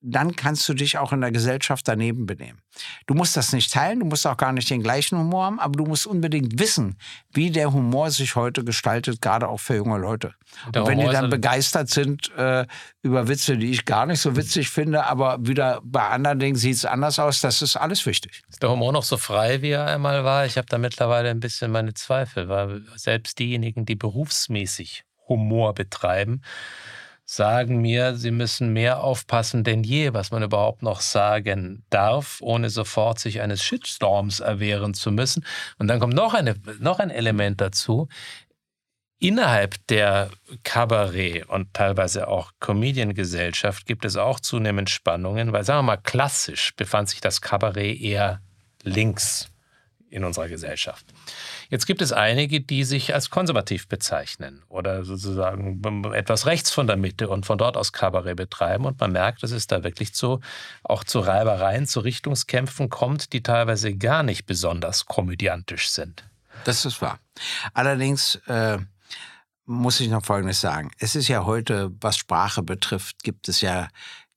dann kannst du dich auch in der Gesellschaft daneben benehmen. Du musst das nicht teilen, du musst auch gar nicht den gleichen Humor haben, aber du musst unbedingt wissen, wie der Humor sich heute gestaltet, gerade auch für junge Leute. Und, und wenn die dann begeistert sind äh, über Witze, die ich gar nicht so witzig finde, aber wieder bei anderen Dingen sieht es anders aus, das ist alles wichtig. Ist der Humor noch so frei, wie er einmal war? Ich habe da mittlerweile ein bisschen meine Zweifel, weil selbst diejenigen, die berufsmäßig Humor betreiben, sagen mir, sie müssen mehr aufpassen denn je, was man überhaupt noch sagen darf, ohne sofort sich eines Shitstorms erwehren zu müssen. Und dann kommt noch, eine, noch ein Element dazu. Innerhalb der Kabarett- und teilweise auch Comedian-Gesellschaft gibt es auch zunehmend Spannungen, weil, sagen wir mal, klassisch befand sich das Kabarett eher links in unserer Gesellschaft. Jetzt gibt es einige, die sich als konservativ bezeichnen oder sozusagen etwas rechts von der Mitte und von dort aus Kabarett betreiben. Und man merkt, dass es da wirklich zu, auch zu Reibereien, zu Richtungskämpfen kommt, die teilweise gar nicht besonders komödiantisch sind. Das ist wahr. Allerdings äh, muss ich noch Folgendes sagen. Es ist ja heute, was Sprache betrifft, gibt es ja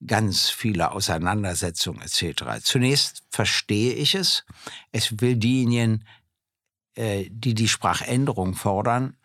ganz viele Auseinandersetzungen etc. Zunächst verstehe ich es. Es will diejenigen äh, die die Sprachänderung fordern,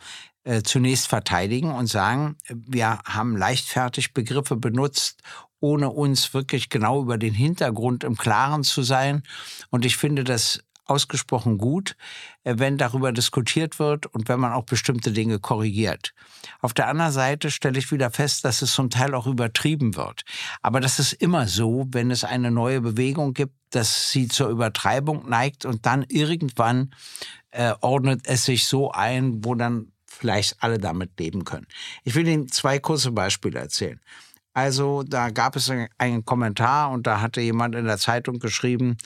äh, zunächst verteidigen und sagen, wir haben leichtfertig Begriffe benutzt, ohne uns wirklich genau über den Hintergrund im Klaren zu sein. Und ich finde das ausgesprochen gut, äh, wenn darüber diskutiert wird und wenn man auch bestimmte Dinge korrigiert. Auf der anderen Seite stelle ich wieder fest, dass es zum Teil auch übertrieben wird. Aber das ist immer so, wenn es eine neue Bewegung gibt, dass sie zur Übertreibung neigt und dann irgendwann äh, ordnet es sich so ein, wo dann vielleicht alle damit leben können. Ich will Ihnen zwei kurze Beispiele erzählen. Also da gab es einen Kommentar und da hatte jemand in der Zeitung geschrieben,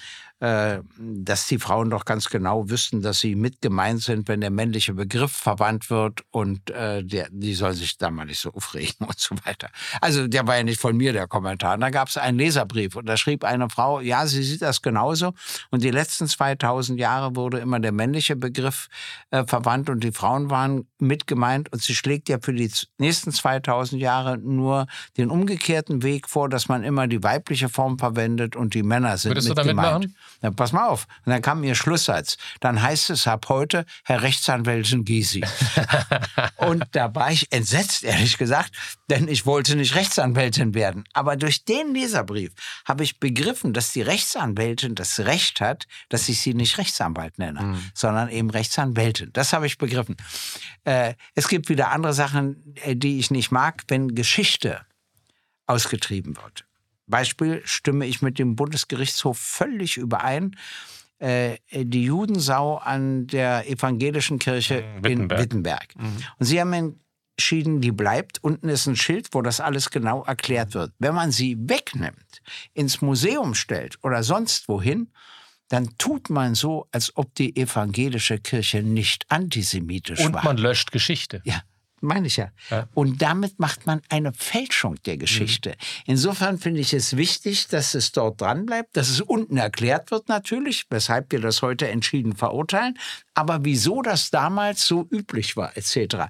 dass die Frauen doch ganz genau wüssten, dass sie mit gemeint sind, wenn der männliche Begriff verwandt wird und äh, der, die soll sich da mal nicht so aufregen <laughs> und so weiter. Also der war ja nicht von mir, der Kommentar. Und da gab es einen Leserbrief und da schrieb eine Frau, ja, sie sieht das genauso und die letzten 2000 Jahre wurde immer der männliche Begriff äh, verwandt und die Frauen waren mit gemeint und sie schlägt ja für die nächsten 2000 Jahre nur den umgekehrten Weg vor, dass man immer die weibliche Form verwendet und die Männer sind Würdest mit du damit gemeint. Machen? Na, pass mal auf. Und dann kam ihr Schlusssatz. Dann heißt es ab heute Herr Rechtsanwältin Gysi. <laughs> und da war ich entsetzt, ehrlich gesagt, denn ich wollte nicht Rechtsanwältin werden. Aber durch den Leserbrief habe ich begriffen, dass die Rechtsanwältin das Recht hat, dass ich sie nicht Rechtsanwalt nenne, mhm. sondern eben Rechtsanwältin. Das habe ich begriffen. Äh, es gibt wieder andere Sachen, äh, die ich nicht mag, wenn Geschichte ausgetrieben wird. Beispiel stimme ich mit dem Bundesgerichtshof völlig überein. Äh, die Judensau an der evangelischen Kirche mhm, Wittenberg. in Wittenberg. Mhm. Und sie haben entschieden, die bleibt. Unten ist ein Schild, wo das alles genau erklärt wird. Wenn man sie wegnimmt, ins Museum stellt oder sonst wohin, dann tut man so, als ob die evangelische Kirche nicht antisemitisch Und war. Und man löscht Geschichte. Ja meine ich ja. ja. Und damit macht man eine Fälschung der Geschichte. Mhm. Insofern finde ich es wichtig, dass es dort dran bleibt, dass es unten erklärt wird natürlich, weshalb wir das heute entschieden verurteilen, aber wieso das damals so üblich war, etc.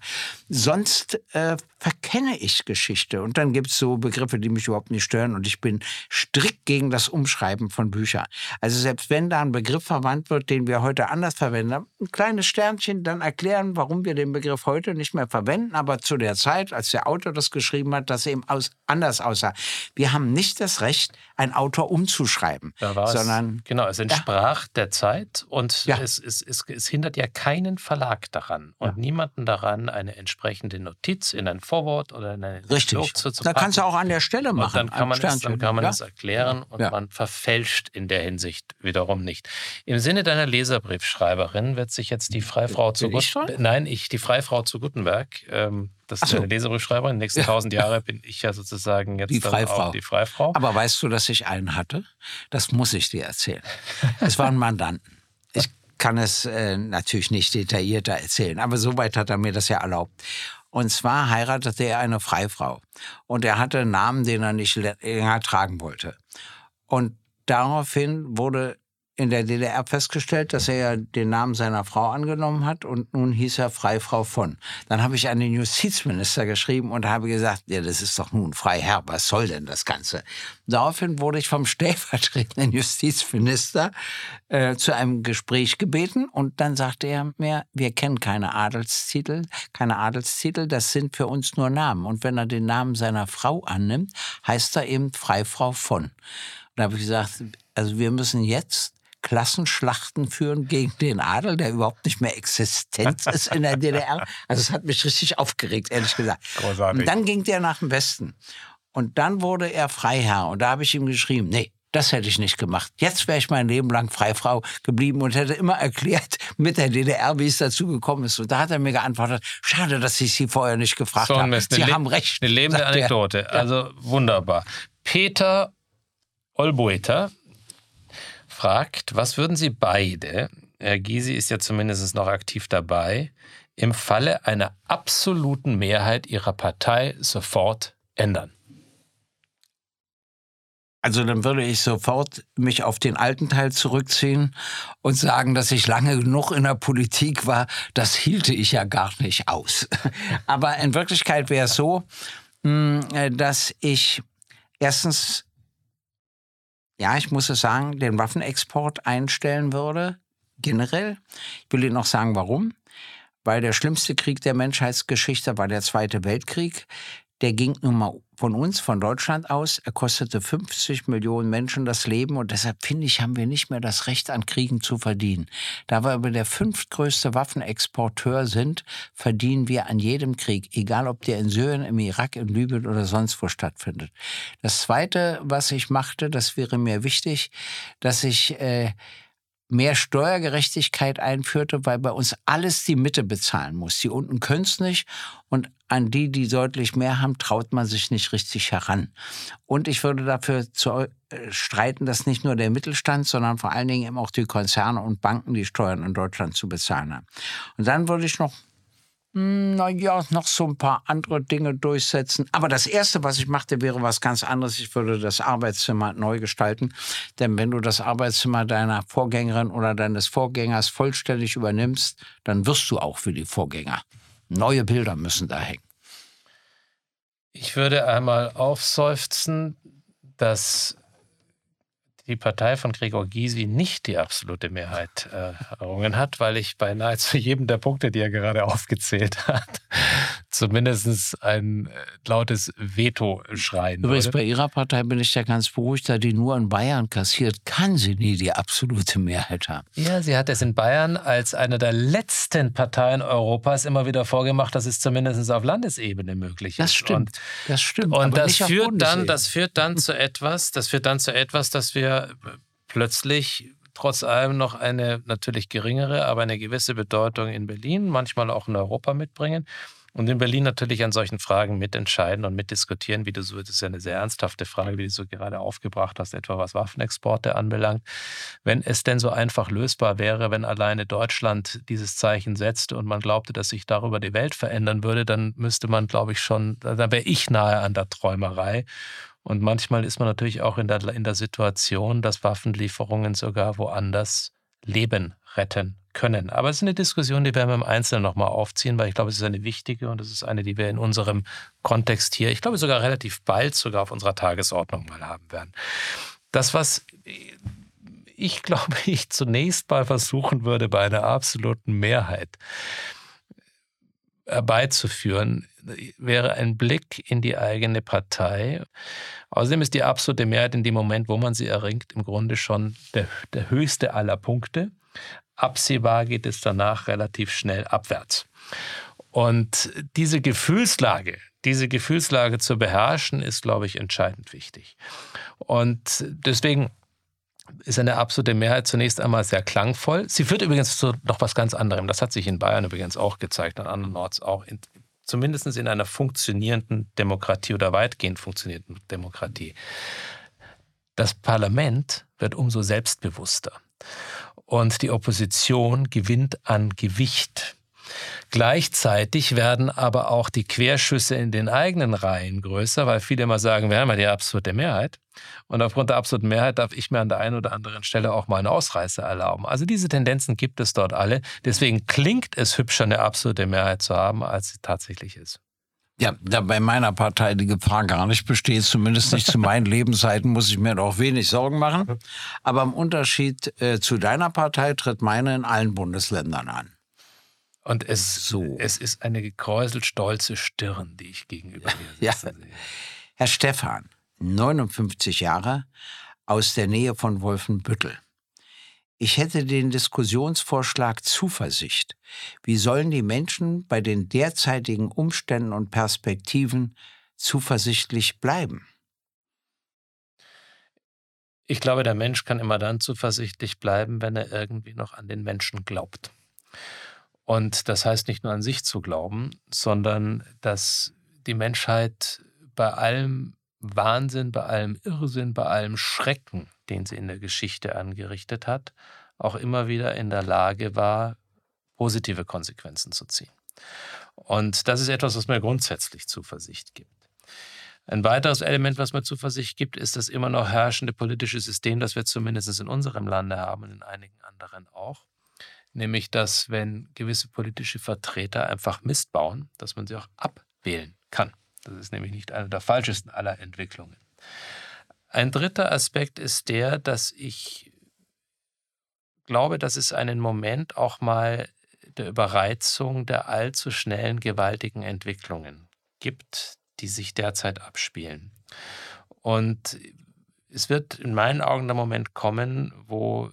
Sonst äh, verkenne ich Geschichte. Und dann gibt es so Begriffe, die mich überhaupt nicht stören. Und ich bin strikt gegen das Umschreiben von Büchern. Also selbst wenn da ein Begriff verwandt wird, den wir heute anders verwenden, ein kleines Sternchen, dann erklären, warum wir den Begriff heute nicht mehr verwenden, aber zu der Zeit, als der Autor das geschrieben hat, das eben aus, anders aussah. Wir haben nicht das Recht, einen Autor umzuschreiben, sondern... Genau, es entsprach ja. der Zeit und ja. es, es, es, es hindert ja keinen Verlag daran und ja. niemanden daran, eine entsprechende Notiz in ein Vorwort oder in eine Richtig. zu, zu da kannst du auch an der Stelle machen. Und dann kann man, es, dann kann man es erklären und man verfälscht in der Hinsicht wiederum nicht. Im Sinne deiner Leserbriefschreiberin wird sich jetzt die Freifrau zu Bin ich Gut- dran? Nein, ich, die Freifrau zu Gutenberg. Ähm, das ist so. eine Leserbriefschreiberin. Die nächsten tausend Jahre bin ich ja sozusagen jetzt Die Freifrau. auch die Freifrau. Aber weißt du, dass ich einen hatte? Das muss ich dir erzählen. Es waren Mandanten. Ich kann es äh, natürlich nicht detaillierter erzählen, aber soweit hat er mir das ja erlaubt. Und zwar heiratete er eine Freifrau. Und er hatte einen Namen, den er nicht länger tragen wollte. Und daraufhin wurde in der DDR festgestellt, dass er ja den Namen seiner Frau angenommen hat und nun hieß er Freifrau von. Dann habe ich an den Justizminister geschrieben und habe gesagt, ja, das ist doch nun Freiherr, was soll denn das Ganze? Daraufhin wurde ich vom <laughs> stellvertretenden Justizminister äh, zu einem Gespräch gebeten und dann sagte er mir, wir kennen keine Adelstitel, keine Adelstitel, das sind für uns nur Namen. Und wenn er den Namen seiner Frau annimmt, heißt er eben Freifrau von. Da habe ich gesagt, also wir müssen jetzt Klassenschlachten führen gegen den Adel, der überhaupt nicht mehr existent ist in der DDR. Also es hat mich richtig aufgeregt, ehrlich gesagt. Großartig. Und dann ging der nach dem Westen. Und dann wurde er Freiherr. Und da habe ich ihm geschrieben, nee, das hätte ich nicht gemacht. Jetzt wäre ich mein Leben lang Freifrau geblieben und hätte immer erklärt mit der DDR, wie es dazu gekommen ist. Und da hat er mir geantwortet, schade, dass ich Sie vorher nicht gefragt So habe. Sie haben recht. Eine lebende sagt er. Anekdote. Also wunderbar. Peter Olboeter fragt, was würden Sie beide, Herr Gysi ist ja zumindest noch aktiv dabei, im Falle einer absoluten Mehrheit Ihrer Partei sofort ändern? Also dann würde ich sofort mich auf den alten Teil zurückziehen und sagen, dass ich lange genug in der Politik war. Das hielte ich ja gar nicht aus. <laughs> Aber in Wirklichkeit wäre es so, mh, äh, dass ich erstens, ja, ich muss es sagen, den Waffenexport einstellen würde, generell. Ich will Ihnen noch sagen, warum. Weil der schlimmste Krieg der Menschheitsgeschichte war der Zweite Weltkrieg. Der ging nun mal von uns, von Deutschland aus. Er kostete 50 Millionen Menschen das Leben und deshalb finde ich, haben wir nicht mehr das Recht an Kriegen zu verdienen. Da wir aber der fünftgrößte Waffenexporteur sind, verdienen wir an jedem Krieg, egal ob der in Syrien, im Irak, in Libyen oder sonst wo stattfindet. Das Zweite, was ich machte, das wäre mir wichtig, dass ich äh, mehr Steuergerechtigkeit einführte, weil bei uns alles die Mitte bezahlen muss. Die unten können es nicht und an die, die deutlich mehr haben, traut man sich nicht richtig heran. Und ich würde dafür zu, äh, streiten, dass nicht nur der Mittelstand, sondern vor allen Dingen eben auch die Konzerne und Banken die Steuern in Deutschland zu bezahlen haben. Und dann würde ich noch naja, noch so ein paar andere Dinge durchsetzen. Aber das Erste, was ich machte, wäre was ganz anderes. Ich würde das Arbeitszimmer neu gestalten. Denn wenn du das Arbeitszimmer deiner Vorgängerin oder deines Vorgängers vollständig übernimmst, dann wirst du auch wie die Vorgänger. Neue Bilder müssen da hängen. Ich würde einmal aufseufzen, dass die Partei von Gregor Gysi nicht die absolute Mehrheit äh, errungen hat, weil ich bei nahezu jedem der Punkte, die er gerade aufgezählt hat, <laughs> zumindest ein äh, lautes Veto schreien Übrigens, würde. bei Ihrer Partei bin ich ja ganz beruhigt, da die nur in Bayern kassiert, kann sie nie die absolute Mehrheit haben. Ja, sie hat es in Bayern als eine der letzten Parteien Europas immer wieder vorgemacht, dass es zumindest auf Landesebene möglich ist. Das stimmt. Und das stimmt. Und das führt dann, das führt dann zu etwas, das führt dann zu etwas, dass wir plötzlich trotz allem noch eine natürlich geringere, aber eine gewisse Bedeutung in Berlin, manchmal auch in Europa mitbringen. Und in Berlin natürlich an solchen Fragen mitentscheiden und mitdiskutieren, wie du so, das ist ja eine sehr ernsthafte Frage, wie du so gerade aufgebracht hast, etwa was Waffenexporte anbelangt. Wenn es denn so einfach lösbar wäre, wenn alleine Deutschland dieses Zeichen setzt und man glaubte, dass sich darüber die Welt verändern würde, dann müsste man, glaube ich, schon, da wäre ich nahe an der Träumerei. Und manchmal ist man natürlich auch in der, in der Situation, dass Waffenlieferungen sogar woanders Leben retten können. Aber es ist eine Diskussion, die werden wir im Einzelnen nochmal aufziehen, weil ich glaube, es ist eine wichtige und es ist eine, die wir in unserem Kontext hier, ich glaube sogar relativ bald sogar auf unserer Tagesordnung mal haben werden. Das, was ich <laughs> glaube, ich zunächst mal versuchen würde, bei einer absoluten Mehrheit herbeizuführen, wäre ein Blick in die eigene Partei. Außerdem ist die absolute Mehrheit in dem Moment, wo man sie erringt, im Grunde schon der, der höchste aller Punkte. Absehbar geht es danach relativ schnell abwärts. Und diese Gefühlslage, diese Gefühlslage zu beherrschen, ist, glaube ich, entscheidend wichtig. Und deswegen ist eine absolute Mehrheit zunächst einmal sehr klangvoll. Sie führt übrigens zu noch was ganz anderem. Das hat sich in Bayern übrigens auch gezeigt, an anderen Orts auch. In, zumindest in einer funktionierenden Demokratie oder weitgehend funktionierenden Demokratie. Das Parlament wird umso selbstbewusster und die Opposition gewinnt an Gewicht. Gleichzeitig werden aber auch die Querschüsse in den eigenen Reihen größer, weil viele immer sagen, wir haben ja die absolute Mehrheit. Und aufgrund der absoluten Mehrheit darf ich mir an der einen oder anderen Stelle auch mal eine Ausreißer erlauben. Also diese Tendenzen gibt es dort alle. Deswegen klingt es hübscher, eine absolute Mehrheit zu haben, als sie tatsächlich ist. Ja, da bei meiner Partei die Gefahr gar nicht besteht, zumindest nicht zu <laughs> meinen Lebenszeiten, muss ich mir doch wenig Sorgen machen. Aber im Unterschied äh, zu deiner Partei tritt meine in allen Bundesländern an. Und es, so. es ist eine gekräuselt stolze Stirn, die ich gegenüber mir ja. sehe. Herr Stephan, 59 Jahre, aus der Nähe von Wolfenbüttel. Ich hätte den Diskussionsvorschlag Zuversicht. Wie sollen die Menschen bei den derzeitigen Umständen und Perspektiven zuversichtlich bleiben? Ich glaube, der Mensch kann immer dann zuversichtlich bleiben, wenn er irgendwie noch an den Menschen glaubt. Und das heißt nicht nur an sich zu glauben, sondern dass die Menschheit bei allem Wahnsinn, bei allem Irrsinn, bei allem Schrecken, den sie in der Geschichte angerichtet hat, auch immer wieder in der Lage war, positive Konsequenzen zu ziehen. Und das ist etwas, was mir grundsätzlich Zuversicht gibt. Ein weiteres Element, was mir Zuversicht gibt, ist das immer noch herrschende politische System, das wir zumindest in unserem Lande haben und in einigen anderen auch nämlich dass wenn gewisse politische Vertreter einfach Mist bauen, dass man sie auch abwählen kann. Das ist nämlich nicht eine der falschesten aller Entwicklungen. Ein dritter Aspekt ist der, dass ich glaube, dass es einen Moment auch mal der Überreizung der allzu schnellen, gewaltigen Entwicklungen gibt, die sich derzeit abspielen. Und es wird in meinen Augen der Moment kommen, wo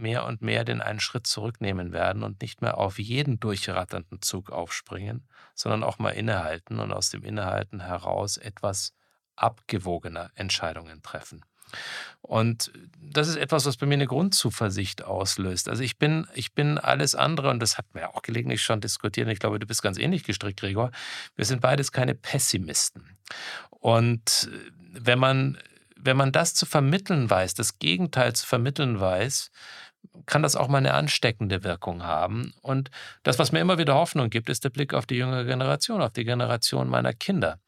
mehr und mehr den einen Schritt zurücknehmen werden und nicht mehr auf jeden durchratternden Zug aufspringen, sondern auch mal innehalten und aus dem Innehalten heraus etwas abgewogener Entscheidungen treffen. Und das ist etwas, was bei mir eine Grundzuversicht auslöst. Also ich bin, ich bin alles andere, und das hat man ja auch gelegentlich schon diskutiert, ich glaube, du bist ganz ähnlich gestrickt, Gregor. Wir sind beides keine Pessimisten. Und wenn man, wenn man das zu vermitteln weiß, das Gegenteil zu vermitteln weiß, kann das auch mal eine ansteckende Wirkung haben. Und das, was mir immer wieder Hoffnung gibt, ist der Blick auf die jüngere Generation, auf die Generation meiner Kinder.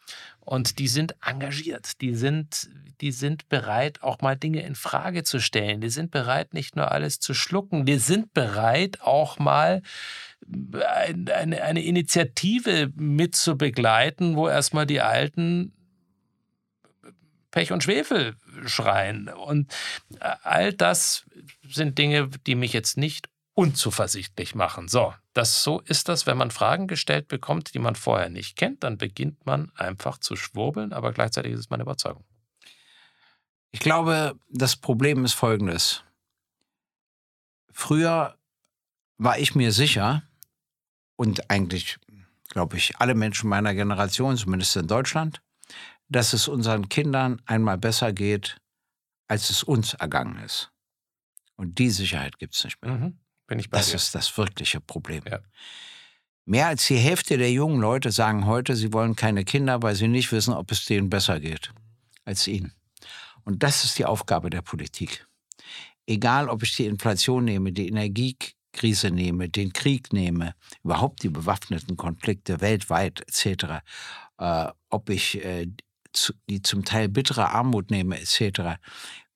Und die sind engagiert, die sind, die sind bereit, auch mal Dinge in Frage zu stellen. Die sind bereit, nicht nur alles zu schlucken, die sind bereit, auch mal eine, eine Initiative mit zu begleiten, wo erstmal die Alten Pech und Schwefel schreien. Und äh, all das sind Dinge, die mich jetzt nicht unzuversichtlich machen. So, das so ist das, wenn man Fragen gestellt bekommt, die man vorher nicht kennt, dann beginnt man einfach zu schwurbeln, aber gleichzeitig ist es meine Überzeugung. Ich glaube, das Problem ist folgendes. Früher war ich mir sicher, und eigentlich, glaube ich, alle Menschen meiner Generation, zumindest in Deutschland, dass es unseren Kindern einmal besser geht, als es uns ergangen ist. Und die Sicherheit gibt es nicht mehr. Mhm. Bin ich bei das dir. ist das wirkliche Problem. Ja. Mehr als die Hälfte der jungen Leute sagen heute, sie wollen keine Kinder, weil sie nicht wissen, ob es denen besser geht als ihnen. Und das ist die Aufgabe der Politik. Egal, ob ich die Inflation nehme, die Energiekrise nehme, den Krieg nehme, überhaupt die bewaffneten Konflikte weltweit etc., äh, ob ich äh, die zum Teil bittere Armut nehme, etc.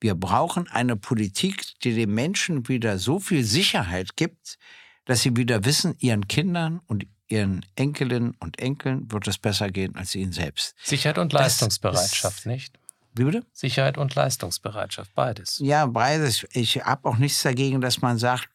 Wir brauchen eine Politik, die den Menschen wieder so viel Sicherheit gibt, dass sie wieder wissen, ihren Kindern und ihren Enkelinnen und Enkeln wird es besser gehen als ihnen selbst. Sicherheit und Leistungsbereitschaft, ist, nicht? Wie bitte? Sicherheit und Leistungsbereitschaft, beides. Ja, beides. Ich habe auch nichts dagegen, dass man sagt,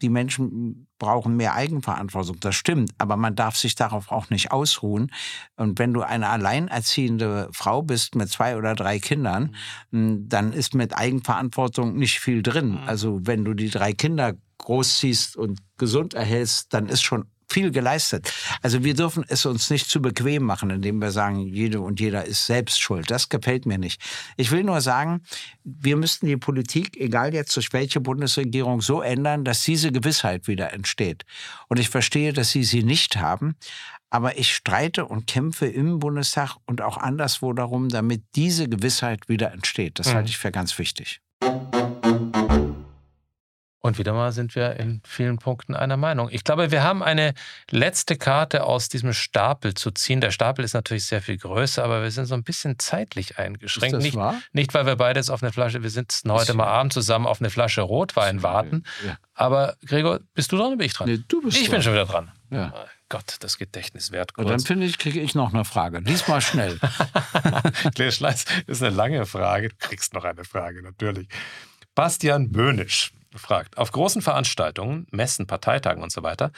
die Menschen brauchen mehr Eigenverantwortung. Das stimmt, aber man darf sich darauf auch nicht ausruhen. Und wenn du eine alleinerziehende Frau bist mit zwei oder drei Kindern, mhm. dann ist mit Eigenverantwortung nicht viel drin. Mhm. Also wenn du die drei Kinder großziehst und gesund erhältst, dann ist schon viel geleistet. Also wir dürfen es uns nicht zu bequem machen, indem wir sagen, jede und jeder ist selbst schuld. Das gefällt mir nicht. Ich will nur sagen, wir müssten die Politik, egal jetzt durch welche Bundesregierung, so ändern, dass diese Gewissheit wieder entsteht. Und ich verstehe, dass Sie sie nicht haben. Aber ich streite und kämpfe im Bundestag und auch anderswo darum, damit diese Gewissheit wieder entsteht. Das mhm. halte ich für ganz wichtig. Und wieder mal sind wir in vielen Punkten einer Meinung. Ich glaube, wir haben eine letzte Karte aus diesem Stapel zu ziehen. Der Stapel ist natürlich sehr viel größer, aber wir sind so ein bisschen zeitlich eingeschränkt. Das nicht, wahr? nicht, weil wir beides auf eine Flasche, wir sitzen heute mal abends zusammen auf eine Flasche Rotwein warten. Ja. Aber Gregor, bist du dran oder bin ich dran? Nee, du bist ich dran. bin schon wieder dran. Ja. Oh Gott, das Gedächtnis wert kurz. dann finde ich, kriege ich noch eine Frage. Diesmal schnell. <laughs> Claire Schleiß ist eine lange Frage. Du kriegst noch eine Frage, natürlich. Bastian Böhnisch fragt, auf großen Veranstaltungen, Messen, Parteitagen und so weiter,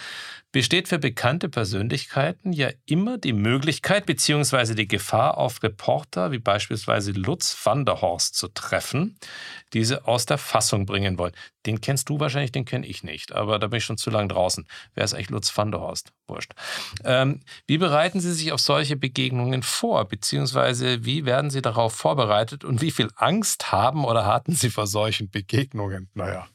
besteht für bekannte Persönlichkeiten ja immer die Möglichkeit bzw. die Gefahr, auf Reporter wie beispielsweise Lutz van der Horst zu treffen, diese aus der Fassung bringen wollen. Den kennst du wahrscheinlich, den kenne ich nicht, aber da bin ich schon zu lange draußen. Wer ist eigentlich Lutz van der Horst? Wurscht. Ähm, wie bereiten Sie sich auf solche Begegnungen vor, beziehungsweise wie werden Sie darauf vorbereitet und wie viel Angst haben oder hatten Sie vor solchen Begegnungen? Naja.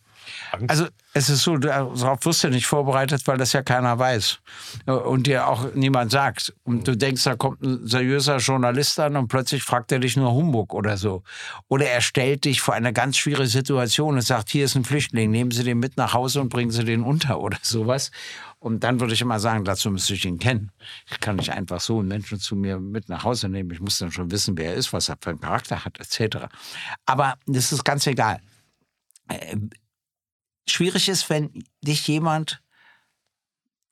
Angst? Also es ist so, darauf wirst du nicht vorbereitet, weil das ja keiner weiß und dir auch niemand sagt. Und du denkst, da kommt ein seriöser Journalist an und plötzlich fragt er dich nur Humbug oder so. Oder er stellt dich vor eine ganz schwierige Situation und sagt, hier ist ein Flüchtling, nehmen Sie den mit nach Hause und bringen Sie den unter oder <laughs> sowas. Und dann würde ich immer sagen, dazu müsste ich ihn kennen. Ich kann nicht einfach so einen Menschen zu mir mit nach Hause nehmen. Ich muss dann schon wissen, wer er ist, was er für einen Charakter hat, etc. Aber das ist ganz egal äh, schwierig ist, wenn dich jemand,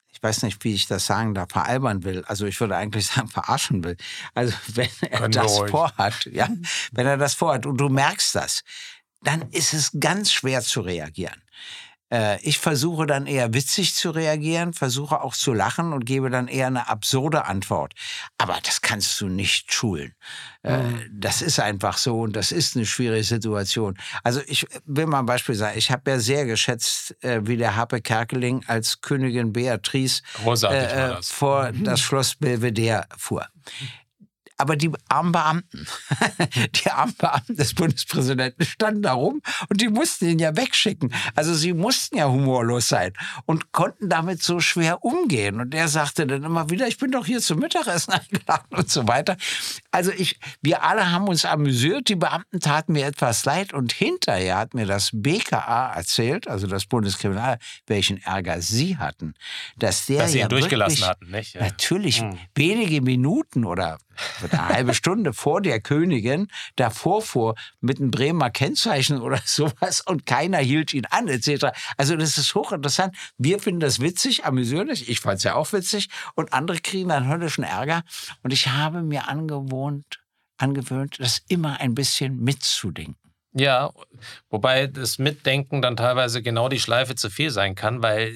ich weiß nicht, wie ich das sagen darf, veralbern will. Also ich würde eigentlich <laughs> sagen, verarschen will. Also wenn er Können das vorhat, ja, wenn er das vorhat und du merkst das, dann ist es ganz schwer zu reagieren. Äh, ich versuche dann eher witzig zu reagieren, versuche auch zu lachen und gebe dann eher eine absurde Antwort. Aber das kannst du nicht schulen. Mhm. Das ist einfach so und das ist eine schwierige Situation. Also ich will mal ein Beispiel sagen. Ich habe ja sehr geschätzt, äh, wie der Happe Kerkeling als Königin Beatrice äh, vor das Schloss Belvedere fuhr. Aber die armen Beamten, <laughs> die armen Beamten des Bundespräsidenten standen da rum und die mussten ihn ja wegschicken. Also sie mussten ja humorlos sein und konnten damit so schwer umgehen. Und er sagte dann immer wieder, ich bin doch hier zum Mittagessen <laughs> eingeladen und so weiter. Also ich, wir alle haben uns amüsiert. Die Beamten taten mir etwas leid und hinterher hat mir das BKA erzählt, also das Bundeskriminal, welchen Ärger sie hatten, dass der dass sie ja ihn durchgelassen hatten, nicht? Ja. Natürlich hm. wenige Minuten oder eine halbe Stunde vor der Königin davor fuhr mit einem Bremer Kennzeichen oder <laughs> sowas und keiner hielt ihn an, etc. Also das ist hochinteressant. Wir finden das witzig, amüsierlich. Ich fand es ja auch witzig. Und andere kriegen dann höllischen Ärger. Und ich habe mir angewohnt, angewöhnt, das immer ein bisschen mitzudenken. Ja, wobei das Mitdenken dann teilweise genau die Schleife zu viel sein kann, weil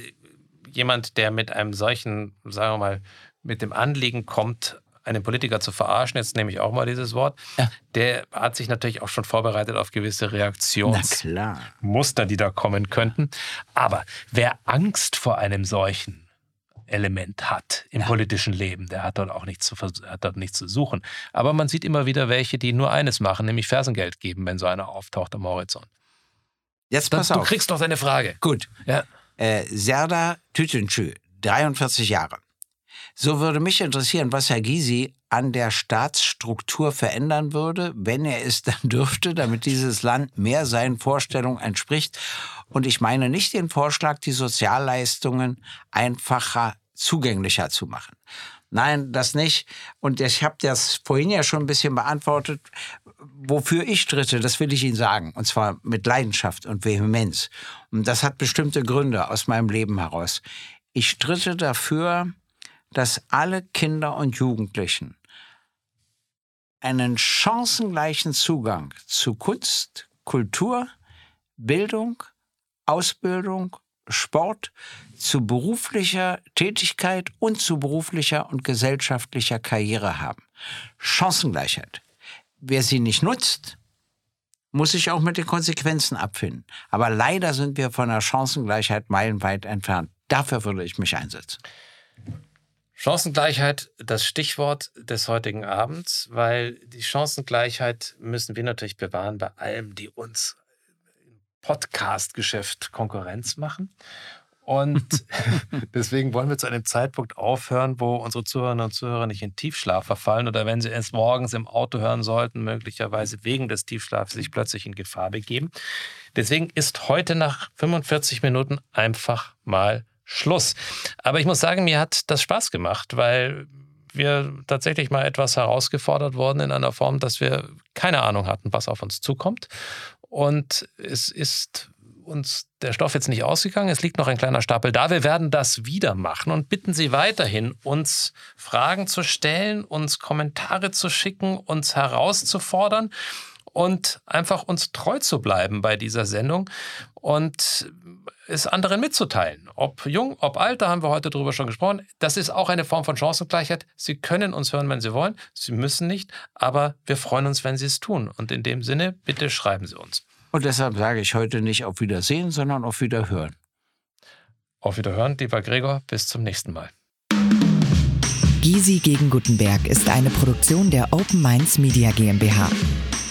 jemand, der mit einem solchen, sagen wir mal, mit dem Anliegen kommt, einen Politiker zu verarschen, jetzt nehme ich auch mal dieses Wort, ja. der hat sich natürlich auch schon vorbereitet auf gewisse Reaktionsmuster, die da kommen könnten. Aber wer Angst vor einem solchen Element hat im ja. politischen Leben, der hat dort auch nichts zu, hat dort nichts zu suchen. Aber man sieht immer wieder welche, die nur eines machen, nämlich Fersengeld geben, wenn so einer auftaucht am Horizont. Jetzt pass das, auf. Du kriegst noch deine Frage. Gut. Ja. Äh, Serda Tütünschü, 43 Jahre. So würde mich interessieren, was Herr Gysi an der Staatsstruktur verändern würde, wenn er es <laughs> dann dürfte, damit dieses Land mehr seinen Vorstellungen entspricht. Und ich meine nicht den Vorschlag, die Sozialleistungen einfacher zugänglicher zu machen. Nein, das nicht. Und ich habe das vorhin ja schon ein bisschen beantwortet. Wofür ich stritte, das will ich Ihnen sagen. Und zwar mit Leidenschaft und Vehemenz. Und das hat bestimmte Gründe aus meinem Leben heraus. Ich stritte dafür, dass alle Kinder und Jugendlichen einen chancengleichen Zugang zu Kunst, Kultur, Bildung, Ausbildung, Sport, zu beruflicher Tätigkeit und zu beruflicher und gesellschaftlicher Karriere haben. Chancengleichheit. Wer sie nicht nutzt, muss sich auch mit den Konsequenzen abfinden. Aber leider sind wir von der Chancengleichheit meilenweit entfernt. Dafür würde ich mich einsetzen. Chancengleichheit, das Stichwort des heutigen Abends, weil die Chancengleichheit müssen wir natürlich bewahren bei allem, die uns im Podcast-Geschäft Konkurrenz machen. Und <laughs> deswegen wollen wir zu einem Zeitpunkt aufhören, wo unsere Zuhörerinnen und Zuhörer nicht in Tiefschlaf verfallen oder wenn sie es morgens im Auto hören sollten, möglicherweise wegen des Tiefschlafs sich plötzlich in Gefahr begeben. Deswegen ist heute nach 45 Minuten einfach mal Schluss. Aber ich muss sagen, mir hat das Spaß gemacht, weil wir tatsächlich mal etwas herausgefordert wurden in einer Form, dass wir keine Ahnung hatten, was auf uns zukommt. Und es ist uns der Stoff jetzt nicht ausgegangen. Es liegt noch ein kleiner Stapel da. Wir werden das wieder machen und bitten Sie weiterhin, uns Fragen zu stellen, uns Kommentare zu schicken, uns herauszufordern und einfach uns treu zu bleiben bei dieser Sendung und es anderen mitzuteilen. Ob jung, ob alt, da haben wir heute drüber schon gesprochen. Das ist auch eine Form von Chancengleichheit. Sie können uns hören, wenn Sie wollen. Sie müssen nicht, aber wir freuen uns, wenn Sie es tun. Und in dem Sinne, bitte schreiben Sie uns. Und deshalb sage ich heute nicht auf Wiedersehen, sondern auf Wiederhören. Auf Wiederhören, lieber Gregor. Bis zum nächsten Mal. Gysi gegen Gutenberg ist eine Produktion der Open Minds Media GmbH.